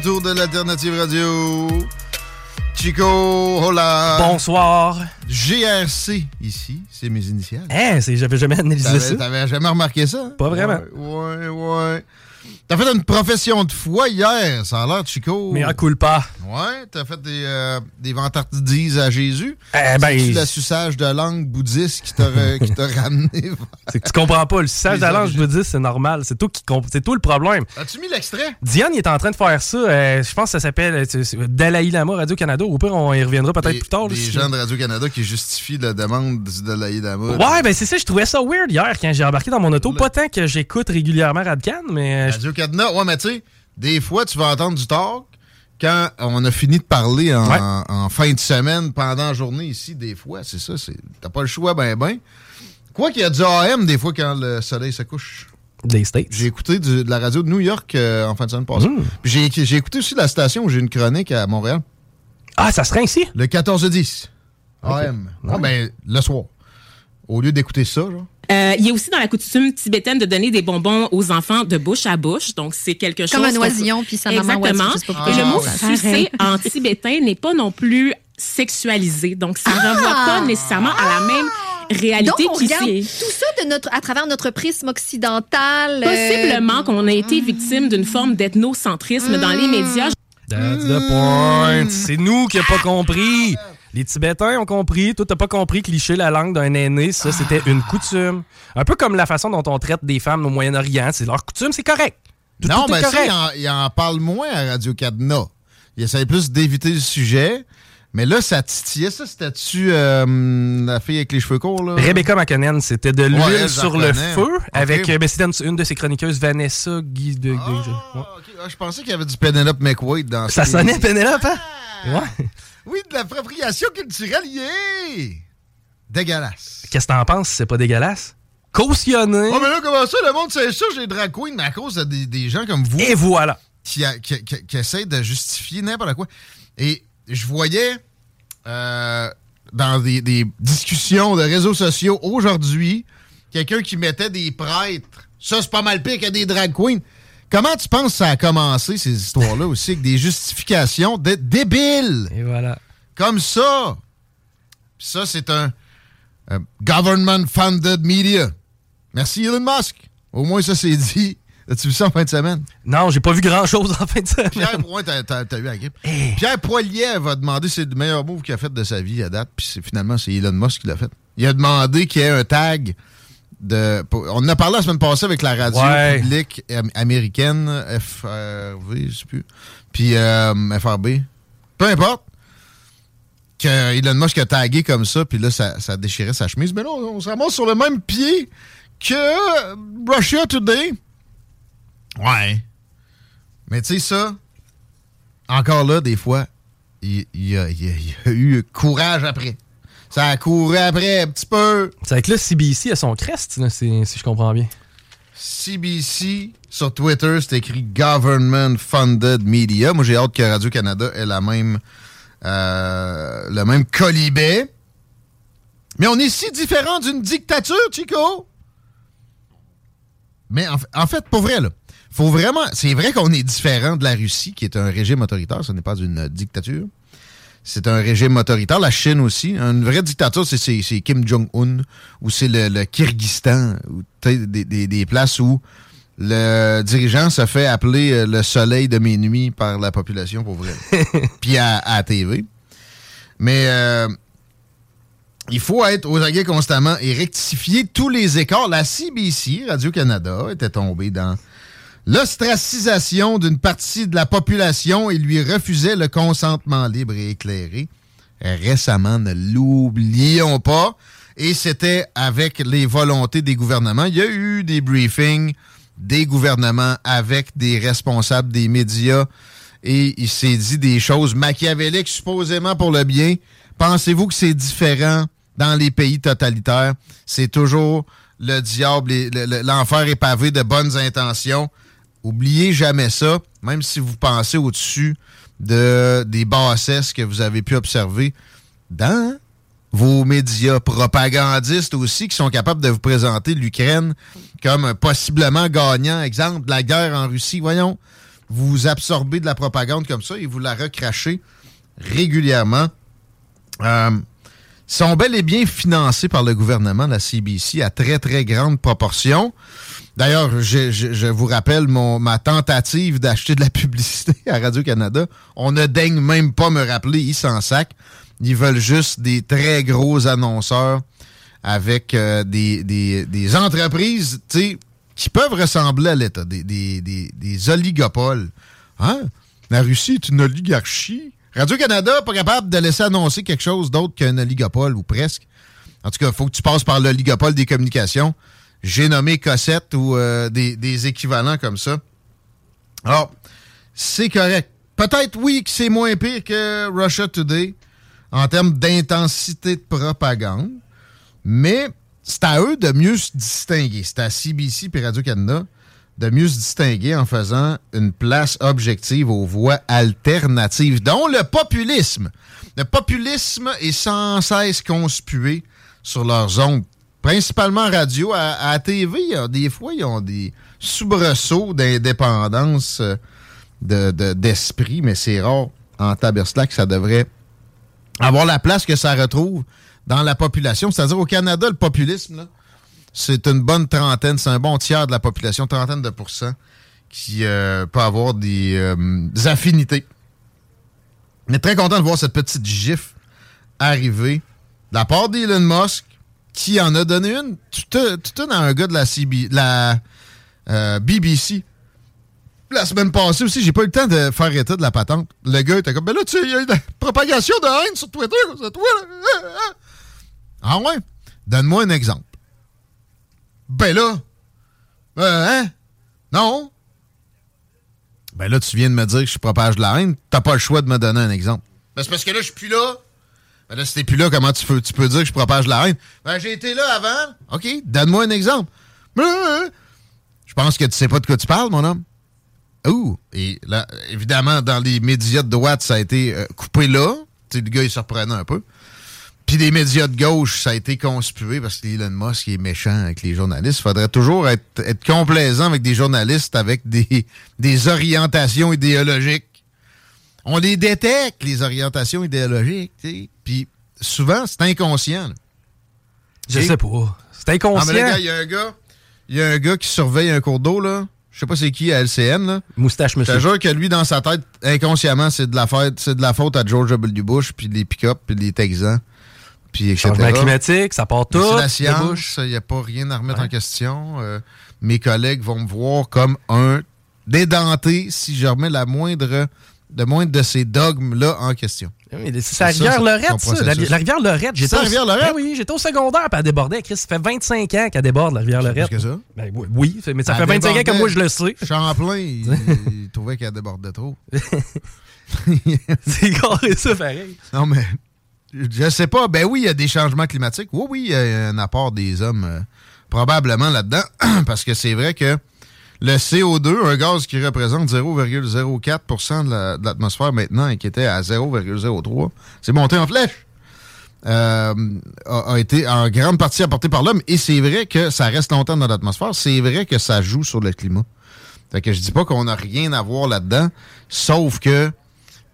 Retour de l'Alternative Radio. Chico, hola! Bonsoir. GRC, ici, c'est mes initiales. Hein, c'est- j'avais jamais analysé ça. t'avais jamais remarqué ça? hein? Pas vraiment. Ouais, ouais, ouais. T'as fait une profession de foi hier, ça a l'air, Chico. Mais à coule pas. Ouais, t'as fait des, euh, des vantardises à Jésus. Eh ben, C'est-tu le suçage de langue bouddhiste qui t'a ramené? vers- c'est que tu comprends pas. Le Les de la langue, dire, c'est normal. C'est toi qui comp- c'est toi le problème. As-tu mis l'extrait? Diane, il est en train de faire ça. euh, je pense que ça s'appelle euh, c'est- c'est Dalai Lama Radio-Canada. Au pire, on y reviendra peut-être plus tard. là, Des si- gens de Radio-Canada qui justifient la demande du Dalai Lama. Ouais, ben c'est ça. Je trouvais ça weird hier quand j'ai embarqué dans mon auto. Pas tant que j'écoute régulièrement Radcan, mais euh, Radio Cadena, ouais, mais tu sais, des fois, tu vas entendre du talk quand on a fini de parler en, Ouais. en fin de semaine, pendant la journée ici, des fois, c'est ça, c'est t'as pas le choix, ben ben. Quoi qu'il y a du AM des fois quand le soleil se couche. des States. J'ai écouté du- de la radio de New York euh, en fin de semaine passée. Mm. Puis j'ai j'ai écouté aussi la station où j'ai une chronique à Montréal. Ah, ça serait ainsi? Le 14-10. AM. Ah, ben, le soir. Au lieu d'écouter ça, genre. Euh, il y a aussi dans la coutume tibétaine de donner des bonbons aux enfants de bouche à bouche. Donc, c'est quelque chose. Comme un oisillon, puis sa maman Exactement. pas Et pourquoi le mot sucer en tibétain n'est pas non plus sexualisé. Donc, ça ne renvoie pas nécessairement à la même réalité Ah! Donc, on regarde tout ça de notre, à travers notre prisme occidental. euh, Possiblement qu'on a été victime d'une forme d'ethnocentrisme dans les médias. That's the point. C'est nous qui n'avons pas compris. Les Tibétains ont compris. Toi, t'as pas compris que licher la langue d'un aîné, ça, c'était une coutume. Un peu comme la façon dont on traite des femmes au Moyen-Orient. C'est leur coutume, c'est correct. Tout, non, mais ça, il en, il en parle moins à Radio Cadena. Il essaie plus d'éviter le sujet. Mais là, ça titillait. Ça, c'était-tu euh, la fille avec les cheveux courts, là? Rebecca McConnell, c'était de l'huile Ouais, sur le feu avec. euh, ben, c'était une, une de ses chroniqueuses, Vanessa Guy de. de- Ah, ouais. Ah, je pensais qu'il y avait du Penelope McWade dans Ça ce- sonnait Penelope, hein? Ouais. Oui, de l'appropriation culturelle, yeah! Dégueulasse. Qu'est-ce que t'en penses? C'est pas dégueulasse? Cautionné. Oh, mais là, comment ça, le monde sait ça, j'ai drag queen, mais à cause de des, des gens comme vous. Et voilà. Qui, a- qui, qui- qui essaient de justifier n'importe quoi. Et je voyais euh, dans des, des discussions de réseaux sociaux aujourd'hui quelqu'un qui mettait des prêtres. Ça, c'est pas mal pire que des drag queens. Comment tu penses que ça a commencé, ces histoires-là aussi, avec des justifications de débiles? Et voilà. Comme ça. Puis ça, c'est un, un government-funded media. Merci Elon Musk. Au moins, ça, c'est dit. As-tu vu ça en fin de semaine? Non, j'ai pas vu grand-chose en fin de semaine. Pierre Poilier, t'as, eu la grippe. Pierre Poilier va demander c'est le meilleur move qu'il a fait de sa vie à date. Puis finalement, c'est Elon Musk qui l'a fait. Il a demandé qu'il y ait un tag de. On en a parlé la semaine passée avec la radio Ouais. publique am- américaine, FRV, je sais plus. Puis euh, FRB. Peu importe. que Elon Musk a tagué comme ça, puis là, ça, ça déchirait sa chemise. Mais non, on se ramasse sur le même pied que Russia Today. Ouais. Mais tu sais, ça, encore là, des fois, y, y il y a eu courage après. Ça a couru après un petit peu. C'est avec là, CBC à son crest, là, si, si je comprends bien. CBC sur Twitter, c'est écrit Government Funded Media. Moi, j'ai hâte que Radio-Canada ait la même, euh, le même colibet. Mais on est si différent d'une dictature, Chico. Mais en fait, pour vrai, là, faut vraiment. C'est vrai qu'on est différent de la Russie, qui est un régime autoritaire. Ce n'est pas une dictature. C'est un régime autoritaire. La Chine aussi. Une vraie dictature, c'est- Kim Jong-un ou c'est le, le Kyrgyzstan. ou Des, des- des places où le dirigeant se fait appeler euh, le soleil de mes nuits par la population, pour vrai. Puis à, à TV. Mais euh, il faut être aux aguets constamment et rectifier tous les écarts. La CBC, Radio-Canada, était tombée dans l'ostracisation d'une partie de la population et lui refusait le consentement libre et éclairé. Récemment, ne l'oublions pas. Et c'était avec les volontés des gouvernements. Il y a eu des briefings des gouvernements avec des responsables des médias et il s'est dit des choses machiavéliques supposément pour le bien. Pensez-vous que c'est différent dans les pays totalitaires? C'est toujours le diable, l'enfer est pavé de bonnes intentions. Oubliez jamais ça, même si vous pensez au-dessus de, des bassesses que vous avez pu observer dans vos médias propagandistes aussi qui sont capables de vous présenter l'Ukraine comme possiblement gagnant. Exemple, de la guerre en Russie. Voyons, vous absorbez de la propagande comme ça et vous la recrachez régulièrement. Euh, sont bel et bien financés par le gouvernement, la CBC, à très, très grande proportion. D'ailleurs, je, vous rappelle ma tentative d'acheter de la publicité à Radio-Canada. On ne daigne même pas me rappeler, ils s'en sac. Ils veulent juste des très gros annonceurs avec euh, des, entreprises qui peuvent ressembler à l'État, des- des oligopoles. Hein? La Russie est une oligarchie. Radio-Canada, pas capable de laisser annoncer quelque chose d'autre qu'un oligopole, ou presque. En tout cas, il faut que tu passes par l'oligopole des communications. J'ai nommé Cossette ou euh, des, équivalents comme ça. Alors, c'est correct. Peut-être, oui, que c'est moins pire que Russia Today en termes d'intensité de propagande, mais c'est à eux de mieux se distinguer. C'est à CBC et Radio-Canada de mieux se distinguer en faisant une place objective aux voix alternatives, dont le populisme. Le populisme est sans cesse conspué sur leurs ondes, principalement radio. À, TV, des fois, ils ont des soubresauts d'indépendance euh, de- de- d'esprit, mais c'est rare en taberslac, ça devrait avoir la place que ça retrouve dans la population. C'est-à-dire au Canada, le populisme, c'est une bonne trentaine, c'est un bon tiers de la population, trentaine de pourcents, qui euh, peut avoir des, euh, des affinités. On est très content de voir cette petite gifle arriver de la part d'Elon Musk, qui en a donné une, tout une à un gars de la, CB, la euh, BBC. La semaine passée aussi, j'ai pas eu le temps de faire état de la patente. Le gars était comme, ben là, tu sais, il y a eu de la propagation de haine sur Twitter, c'est toi, là? Ah ouais? Donne-moi un exemple. Ben là, euh, hein? Non? Ben là, tu viens de me dire que je propage de la haine. T'as pas le choix de me donner un exemple. Ben c'est parce que là, je suis plus là. Ben là, si t'es plus là, comment tu peux, tu peux dire que je propage la haine? Ben j'ai été là avant. OK, donne-moi un exemple. Ben, euh, Je pense que tu sais pas de quoi tu parles, mon homme. Ouh! Et là, évidemment, dans les médias de droite, ça a été euh, coupé là. Tu sais, le gars, il se reprenait un peu. Puis des médias de gauche, ça a été conspué parce que Elon Musk est méchant avec les journalistes. Il faudrait toujours être, complaisant avec des journalistes avec des, des orientations idéologiques. On les détecte, les orientations idéologiques. tu sais. Puis souvent, c'est inconscient. là. Je Et- sais pas. C'est Ah, inconscient. il y a un gars, il y a un gars qui surveille un cours d'eau, là. Je sais pas c'est qui à LCN, là. Moustache, Je monsieur. te jure que lui, dans sa tête, inconsciemment, c'est de la fête, c'est de la faute à George W. Bush, puis les pick-up, puis les Texans, puis etc. Changement climatique, ça part tout. C'est la science, il n'y a pas rien à remettre en question. Euh, mes collègues vont me voir comme un dédenté si je remets la moindre, le moindre de ces dogmes-là en question. Oui, c'est la rivière Lorette, ça. La, rivière Lorette. C'est la rivière Lorette? Ben oui, j'étais au secondaire, puis elle débordait. Chris, ça fait 25 ans qu'elle déborde, la rivière Lorette. Plus que ça? Ben oui, mais ça Elle fait 25 ans que moi, je le sais. Champlain, il, il trouvait qu'elle débordait trop. c'est carré ça, pareil. Non, mais je sais pas. Ben oui, il y a des changements climatiques. Oui, oui, il y a un apport des hommes euh, probablement là-dedans. Parce que c'est vrai que le CO2, un gaz qui représente 0,04 de la- de l'atmosphère maintenant et qui était à 0,03, c'est monté en flèche. euh, a, été en grande partie apporté par l'homme. Et c'est vrai que ça reste longtemps dans l'atmosphère. C'est vrai que ça joue sur le climat. Fait que je dis pas qu'on n'a rien à voir là-dedans, sauf que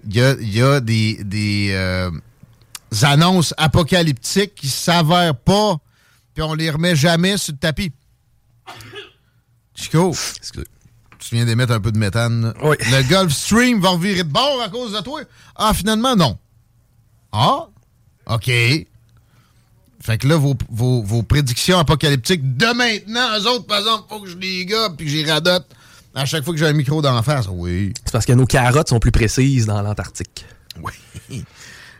il y a, des euh, annonces apocalyptiques qui s'avèrent pas, puis on les remet jamais sur le tapis. Chico, tu viens d'émettre un peu de méthane? là. Le Gulf Stream va revirer de bord à cause de toi? Ah, finalement, non. Ah, OK. Fait que là, vos, vos, vos prédictions apocalyptiques de maintenant, eux autres, par exemple, faut que je les gobe puis que j'y radote à chaque fois que j'ai un micro d'en face. Oui. C'est parce que nos carottes sont plus précises dans l'Antarctique.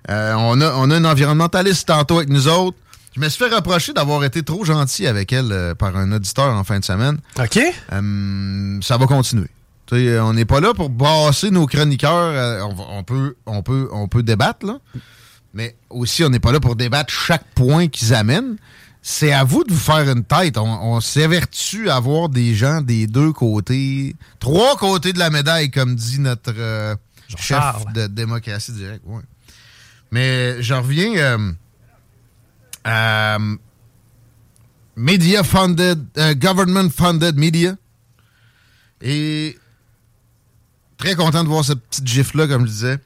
Euh, on, a, on a une environnementaliste tantôt avec nous autres. Je me suis fait reprocher d'avoir été trop gentil avec elle euh, par un auditeur en fin de semaine. OK. Euh, ça va continuer. Sais, on n'est pas là pour brasser nos chroniqueurs. euh, on, peut, on, peut, on peut débattre, là. Mais aussi, on n'est pas là pour débattre chaque point qu'ils amènent. C'est à vous de vous faire une tête. On, on s'évertue à avoir des gens des deux côtés, trois côtés de la médaille, comme dit notre euh, chef de démocratie directe. Ouais. Mais je reviens à media funded, euh, government funded media. Et très content de voir cette petite gifle-là, comme je disais,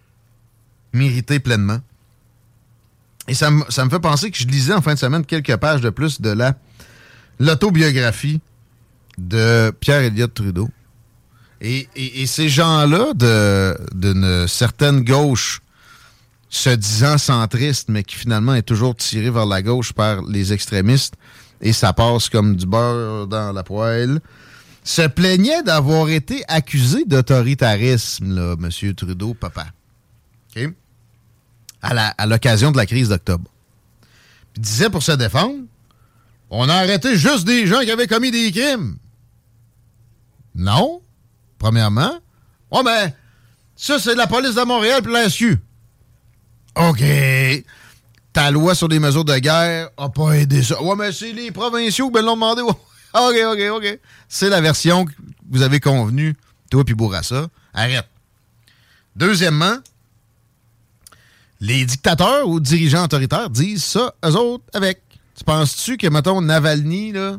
méritée pleinement. Et ça ça me fait penser que je lisais en fin de semaine quelques pages de plus de la l'autobiographie de Pierre Elliott Trudeau. Et, et- ces gens-là d'une certaine gauche se disant centriste, mais qui finalement est toujours tiré vers la gauche par les extrémistes, et ça passe comme du beurre dans la poêle, se plaignait d'avoir été accusé d'autoritarisme, là, M. Trudeau, papa. OK? À l'occasion de la crise d'octobre. Il disait pour se défendre, on a arrêté juste des gens qui avaient commis des crimes. Non, premièrement. Oh, mais ça, c'est la police de Montréal puis la. OK. Ta loi sur les mesures de guerre a pas aidé ça. Ouais, mais c'est les provinciaux qui l'ont demandé. OK, OK, OK. C'est la version que vous avez convenue, toi puis Bourassa. Arrête. Deuxièmement, les dictateurs ou dirigeants autoritaires disent ça, eux autres, avec. Tu penses-tu que, mettons, Navalny, là,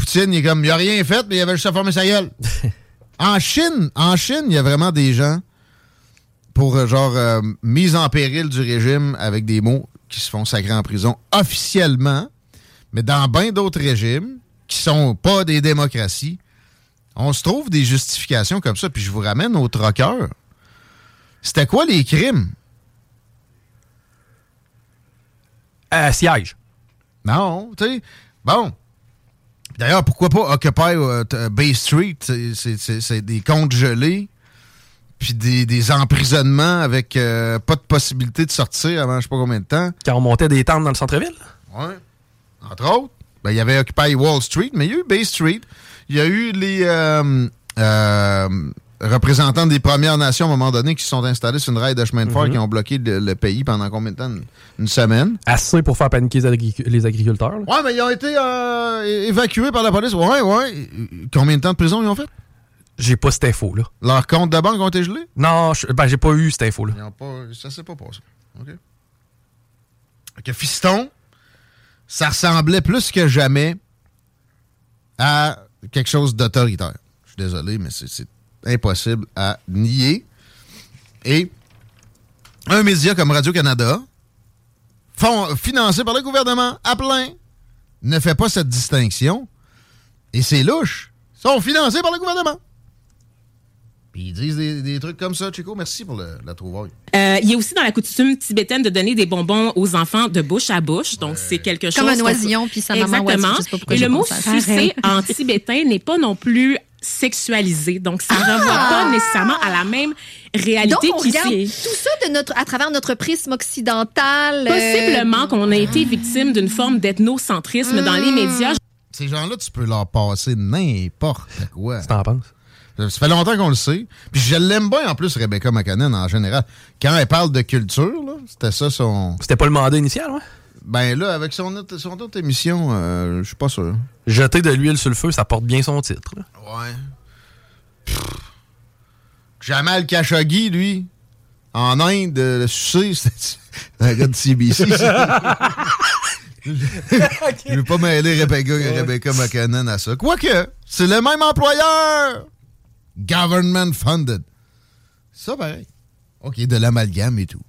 Poutine, il est comme, il a rien fait, mais il avait juste à former sa gueule. en Chine, en Chine, il y a vraiment des gens pour, euh, genre, euh, mise en péril du régime avec des mots qui se font sacrer en prison officiellement, mais dans bien d'autres régimes qui sont pas des démocraties, on se trouve des justifications comme ça. Puis je vous ramène au troqueur. C'était quoi les crimes? Euh, siège. Non, tu sais. Bon. D'ailleurs, pourquoi pas Occupy euh, t- Bay Street? C'est- des comptes gelés, puis des, des emprisonnements avec euh, pas de possibilité de sortir avant je sais pas combien de temps. Quand on montait des tentes dans le centre-ville? Ouais. Entre autres, ben, il y avait Occupy Wall Street, mais il y a eu Bay Street. Il y a eu les euh, euh, représentants des Premières Nations à un moment donné qui se sont installés sur une rail de chemin de fer Mhm. qui ont bloqué le, le pays pendant combien de temps? Une, une semaine? Assez pour faire paniquer les, agric- les agriculteurs. là. Ouais, mais ils ont été euh, évacués par la police. Ouais, ouais. Combien de temps de prison ils ont fait? J'ai pas cette info-là. Leurs comptes de banque ont été gelés? Non, je- ben, j'ai pas eu cette info-là. Ils ont pas, ça s'est pas passé. OK. Que Fiston, ça ressemblait plus que jamais à quelque chose d'autoritaire. Je suis désolé, mais c'est impossible à nier. Et un média comme Radio-Canada, fond- financé par le gouvernement à plein, ne fait pas cette distinction. Et c'est louche. Ils sont financés par le gouvernement. Puis ils disent des, des trucs comme ça. Chico, merci pour le- la trouvaille. Euh, il y a aussi dans la coutume tibétaine de donner des bonbons aux enfants de bouche à bouche. Donc, c'est quelque chose. Comme un oisillon, puis sa maman Exactement. oisillon. Je sais pas pourquoi Et le mot sucer en tibétain n'est pas non plus sexualisé. Donc, ça ne renvoie pas nécessairement à la même réalité Donc, on qu'ici. regarde tout ça de notre, à travers notre prisme occidental. euh, Possiblement qu'on a été victime d'une forme d'ethnocentrisme dans les médias. Ces gens-là, tu peux leur passer n'importe quoi. T'en penses? Ça fait longtemps qu'on le sait. Puis je l'aime bien en plus, Rebecca McConnell, en général. Quand elle parle de culture, là, c'était ça son. C'était pas le mandat initial, ouais? Ben là, avec son autre, son autre émission, euh, je suis pas sûr. Jeter de l'huile sur le feu, ça porte bien son titre. là. Ouais. Jamal Khashoggi, lui, en Inde, euh, le sucer, c'était un gars de CBC. Je veux pas mêler Rebecca, Rebecca à ça. Quoique, c'est le même employeur. Government funded. Ça, pareil. OK, de l'amalgame et tout.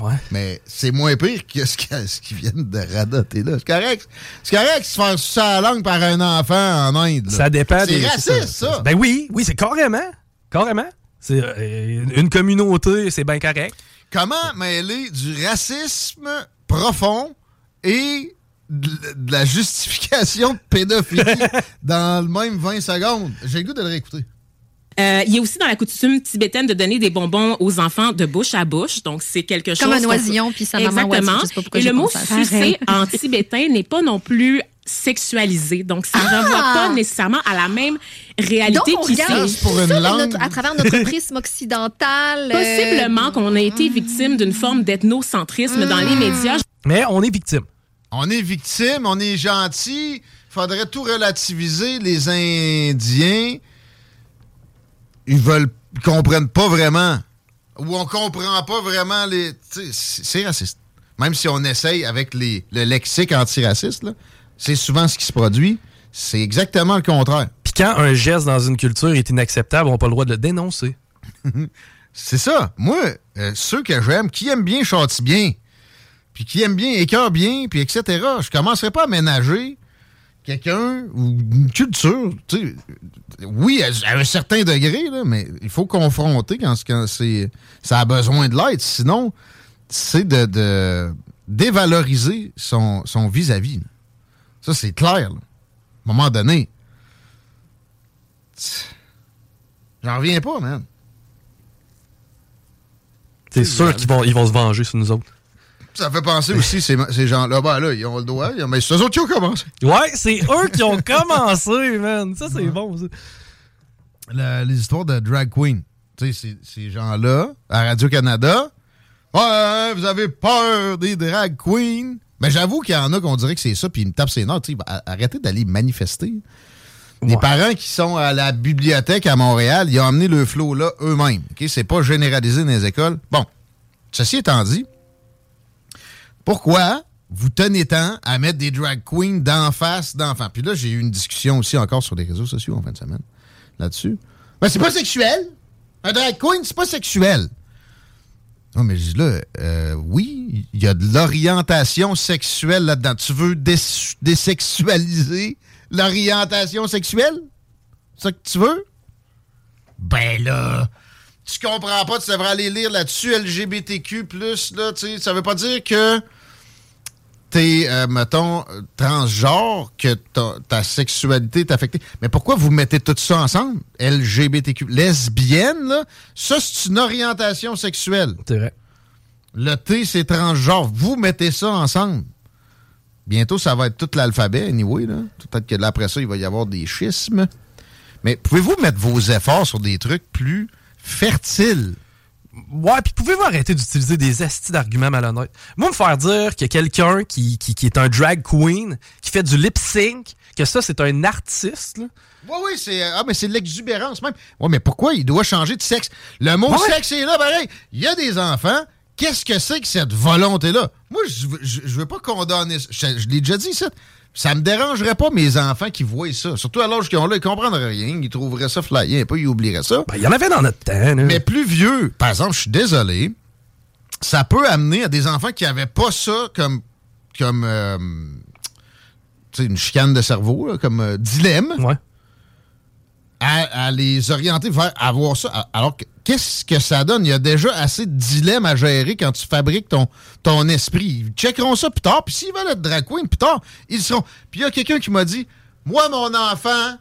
Ouais. Mais c'est moins pire que ce qu'ils viennent de radoter là. C'est correct. C'est correct de se faire sucer la langue par un enfant en Inde. là. Ça dépend C'est des. raciste, ça. Ben oui, oui, c'est carrément. Carrément. C'est euh, une communauté, c'est bien correct. Comment mêler du racisme profond et de de la justification de pédophilie dans le même 20 secondes? J'ai le goût de le réécouter. Euh, il y a aussi dans la coutume tibétaine de donner des bonbons aux enfants de bouche à bouche. Donc, c'est quelque chose. Comme un oisillon, puis sa maman Exactement. oisillon. Je sais pas pourquoi Et le mot sucer en tibétain n'est pas non plus sexualisé. Donc, ça ne renvoie Ah! pas nécessairement à la même réalité Donc, on C'est pour une notre- à travers notre prisme occidental. euh, Possiblement qu'on a été victime d'une forme d'ethnocentrisme dans les médias. Mais on est victime. On est victime, on est gentil. Faudrait tout relativiser. Les Indiens, ils veulent, ils comprennent pas vraiment. Ou on comprend pas vraiment les. C'est raciste. Même si on essaye avec les, le lexique antiraciste, là, c'est souvent ce qui se produit. C'est exactement le contraire. Puis quand un geste dans une culture est inacceptable, on n'a pas le droit de le dénoncer. C'est ça. Moi, euh, ceux que j'aime, qui aiment bien châtient bien, puis qui aiment bien écœurent bien, puis etc., je commencerai pas à ménager quelqu'un ou une culture. tu sais, oui, à, à un certain degré, là, mais il faut confronter quand, quand c'est, ça a besoin de l'aide. Sinon, c'est de, de dévaloriser son, son vis-à-vis. Ça, c'est clair. là. À un moment donné, j'en reviens pas, man. C'est sûr qu'ils vont, ils vont se venger sur nous autres. Ça fait penser aussi, ces, ces gens-là, ben là, ils ont le ils ont- mais c'est eux autres qui ont commencé. Ouais, c'est eux qui ont commencé, man. Ça, c'est bon, ça. La- les histoires de drag queen. Tu sais, ces, ces gens-là, à Radio-Canada, ouais, vous avez peur des drag queens. Mais j'avoue qu'il y en a qu'on dirait que c'est ça, puis ils me tapent ses notes. Tu sais, a- Arrêtez d'aller manifester. Ouais. parents qui sont à la bibliothèque à Montréal, ils ont amené le flot là eux-mêmes. OK? C'est pas généralisé dans les écoles. Bon, ceci étant dit, pourquoi vous tenez tant à mettre des drag queens d'en face d'enfants? Puis là, j'ai eu une discussion aussi encore sur les réseaux sociaux en fin de semaine là-dessus. Ben, c'est pas sexuel. Un drag queen, c'est pas sexuel. Non, mais je dis là, euh, oui, il y a de l'orientation sexuelle là-dedans. Tu veux dés- désexualiser l'orientation sexuelle? C'est ça que tu veux? Ben là, tu comprends pas, tu devrais aller lire là-dessus, LGBTQ+, là, tu sais, ça veut pas dire que t'es, euh, mettons, transgenre, que ta, sexualité est affectée. Mais pourquoi vous mettez tout ça ensemble? LGBTQ. Lesbienne, là, ça, c'est une orientation sexuelle. C'est vrai. Le T, c'est transgenre. Vous mettez ça ensemble. Bientôt, ça va être tout l'alphabet, anyway. Là. Peut-être que après ça, il va y avoir des schismes. Mais pouvez-vous mettre vos efforts sur des trucs plus fertiles? Ouais, puis pouvez-vous arrêter d'utiliser des astis d'arguments malhonnêtes? Moi, me faire dire qu'il y a quelqu'un qui, qui, qui est un drag queen, qui fait du lip sync, que ça, c'est un artiste, là. Oui, oui, c'est ah, mais c'est de l'exubérance même. Oui, mais pourquoi il doit changer de sexe? Le mot Ouais. sexe est là, pareil. Il y a des enfants. Qu'est-ce que c'est que cette volonté-là? Moi, je je je veux pas condamner ça. Je, je l'ai déjà dit, ça. Ça me dérangerait pas mes enfants qui voient ça. Surtout à l'âge qu'ils ont là, ils comprendraient rien. Ils trouveraient ça flyé un peu, ils oublieraient ça. Ben, il y en avait dans notre temps. Mais plus vieux, par exemple, je suis désolé, ça peut amener à des enfants qui n'avaient pas ça comme, comme euh, une chicane de cerveau, là, comme euh, dilemme, à, à les orienter vers avoir ça. Alors, que- qu'est-ce que ça donne? Il y a déjà assez de dilemmes à gérer quand tu fabriques ton, ton esprit. Ils checkeront ça plus tard, puis s'ils veulent être drag queen plus tard, ils seront. Puis il y a quelqu'un qui m'a dit, moi, mon enfant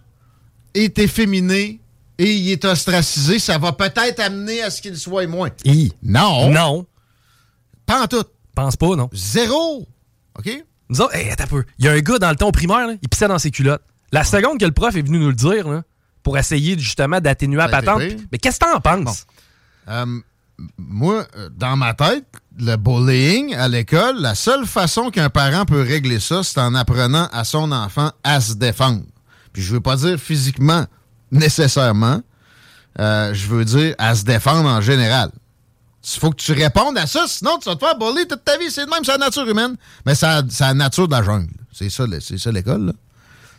est efféminé et il est ostracisé, ça va peut-être amener à ce qu'il soit moins. Non. Non. Pas en tout. Pense pas, non. Zéro. OK? Nous autres, hey, attends un peu. Il y a un gars dans le ton primaire, là, il pissait dans ses culottes. La seconde que le prof est venu nous le dire, là, pour essayer justement d'atténuer la patente. Mais qu'est-ce que t'en penses? Euh, moi, dans ma tête, le bullying à l'école, la seule façon qu'un parent peut régler ça, c'est en apprenant à son enfant à se défendre. Puis je veux pas dire physiquement nécessairement. Euh, je veux dire à se défendre en général. Il faut que tu répondes à ça, sinon tu vas te faire bully toute ta vie. C'est de même, la nature humaine. Mais c'est la nature de la jungle. C'est ça, ça l'école.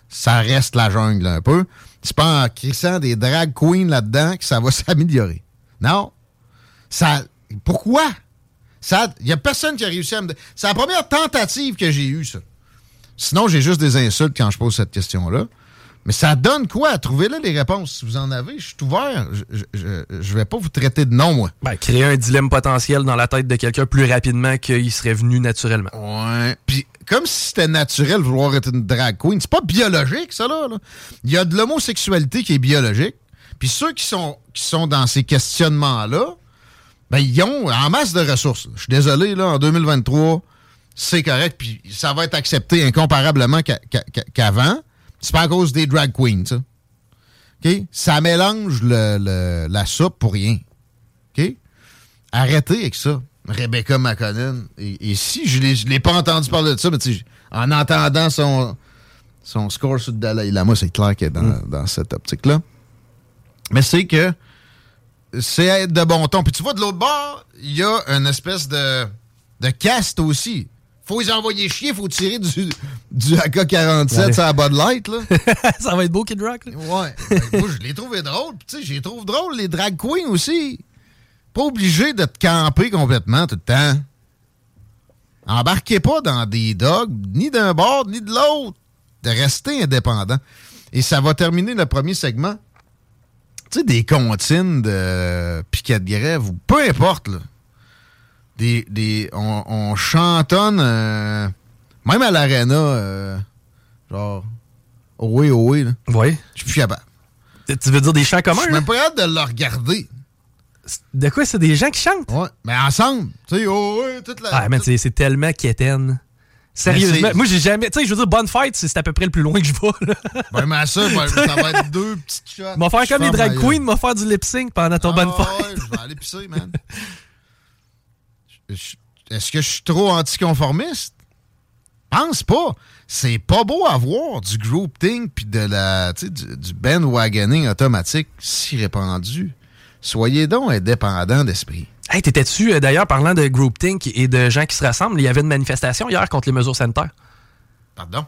Ça reste la jungle un peu. C'est pas en crissant des drag queens là-dedans que ça va s'améliorer. Non. Ça. Pourquoi? Il n'y a personne qui a réussi à me. C'est la première tentative que j'ai eue, ça. Sinon, j'ai juste des insultes quand je pose cette question-là. Mais ça donne quoi? Trouvez-le les réponses? Si vous en avez, je suis ouvert. Je, je, je vais pas vous traiter de non, moi. Ben, créer un dilemme potentiel dans la tête de quelqu'un plus rapidement qu'il serait venu naturellement. Ouais. Comme si c'était naturel vouloir être une drag queen, c'est pas biologique, ça, là. Il y a de l'homosexualité qui est biologique. Puis ceux qui sont, qui sont dans ces questionnements-là, ben, ils ont en masse de ressources. Je suis désolé, là, en 2023, c'est correct, puis ça va être accepté incomparablement qu'a- qu'a- qu'a- qu'avant. C'est pas à cause des drag queens, ça. Ça mélange la soupe pour rien. Arrêtez avec ça. Rebecca McConnell. Et, et si je ne l'ai pas entendu parler de ça, mais en entendant son, son score sur le Dalai Lama, c'est clair qu'elle est dans, dans cette optique-là. Mais c'est que c'est être de bon ton. Puis tu vois, de l'autre bord, il y a une espèce de, de caste aussi. Faut les envoyer chier, faut tirer du, du AK-47 Ouais. sur la Bud Light, là. ça va être beau, Kid Rock. là. Ouais. Ben, moi, je l'ai trouvé drôle. Puis, Tu sais, je les trouve drôles, les drag queens aussi. Pas obligé de te camper complètement tout le temps. Embarquez pas dans des dogs, ni d'un bord, ni de l'autre. De rester indépendant. Et ça va terminer le premier segment. Tu sais, des comptines de piquet de grève, ou peu importe, là. Des, des, on, on chantonne, euh, même à l'aréna, euh, genre, oh oui, oh oui, là. Oui. Je suis plus capable. Tu veux dire des chants Je communs? suis là? même pas hâte de le regarder. De quoi, c'est des gens qui chantent? Ouais, mais ensemble. Tu sais, oh oui, toute la. Ah, man, c'est c'est tellement quétaine. Sérieusement, Mais moi j'ai jamais. Tu sais, je veux dire, bonne fête, c'est à peu près le plus loin que je vais. là. Ben, mais ça, ben, ça va être deux petites shots. M'a faire comme les drag queens, m'a faire du lip sync pendant ton Ah, bonne fête. ouais, je vais aller pisser, man. Est-ce que je suis trop anticonformiste? Pense pas. C'est pas beau à voir du grouping puis de la, tu sais, du, du bandwagoning automatique si répandu. Soyez donc indépendants d'esprit. Hey, t'étais-tu, euh, d'ailleurs, parlant de groupthink et de gens qui se rassemblent, il y avait une manifestation hier contre les mesures sanitaires? Pardon?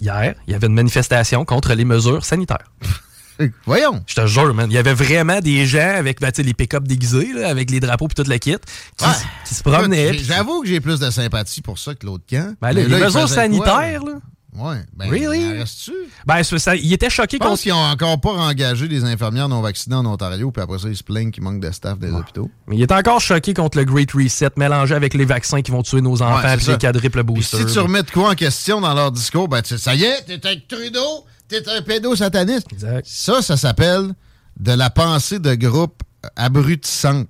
Hier, il y avait une manifestation contre les mesures sanitaires. Voyons. Je te jure, man. Il y avait vraiment des gens avec ben, les pick-up déguisés, là, avec les drapeaux et toute la kit, qui, Ouais. qui se promenaient. J'avoue que j'ai plus de sympathie pour ça que l'autre camp. Ben, là, les mesures quoi, sanitaires, là? Ouais. Ben, Really? reste-tu? Ben, ça, il était choqué Je pense qu'ils ont encore pas engagé des infirmières non vaccinées en Ontario, puis après ça, ils se plaignent qu'il manque de staff des hôpitaux. Mais il est encore choqué contre le Great Reset mélangé avec les vaccins qui vont tuer nos enfants Ouais, puis les quadruples boosters. si tu remets de quoi en question dans leur discours, ben tu- ça y est, t'es avec Trudeau, t'es un pédosataniste. Exact. Ça, ça s'appelle de la pensée de groupe abrutissante.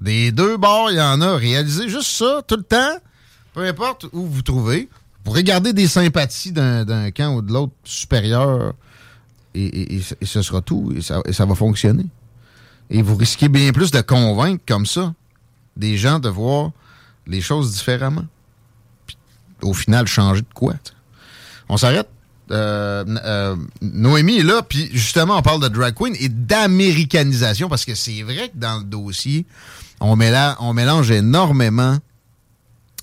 Des deux bords, il y en a. Réalisez juste ça tout le temps, peu importe où vous trouvez. Vous pourrez garder des sympathies d'un camp ou de l'autre supérieur et, ce- sera tout. Et ça, va fonctionner. Et vous risquez bien plus de convaincre comme ça des gens de voir les choses différemment. Puis, au final, changer de quoi? On s'arrête. Euh, euh, Noémie est là, puis justement, on parle de drag queen et d'américanisation parce que c'est vrai que dans le dossier, on mélange énormément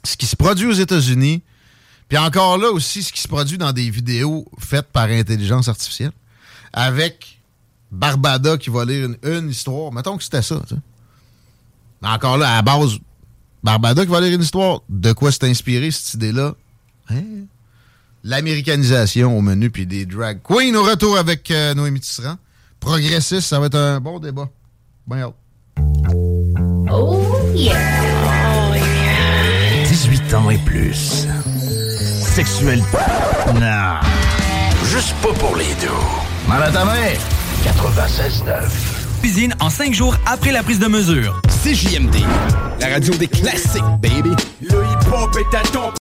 ce qui se produit aux États-Unis, puis encore là aussi ce qui se produit dans des vidéos faites par intelligence artificielle, avec Barbada qui va lire une, une histoire. Mettons que c'était ça. tu sais. Mais encore là, à la base, Barbada qui va lire une histoire, de quoi s'est inspiré cette idée-là? Hein? L'américanisation au menu, puis des drag queens au retour avec euh, Noémie Tisserand. Progressiste, ça va être un bon débat. Hâte. Oh yeah. 18 ans et plus. Sexuel. Non. Juste pas pour les deux. Mal à ta main. 96.9. Cuisine en 5 jours après la prise de mesure. CJMD, la radio des classiques, baby. Le hip-hop est à ton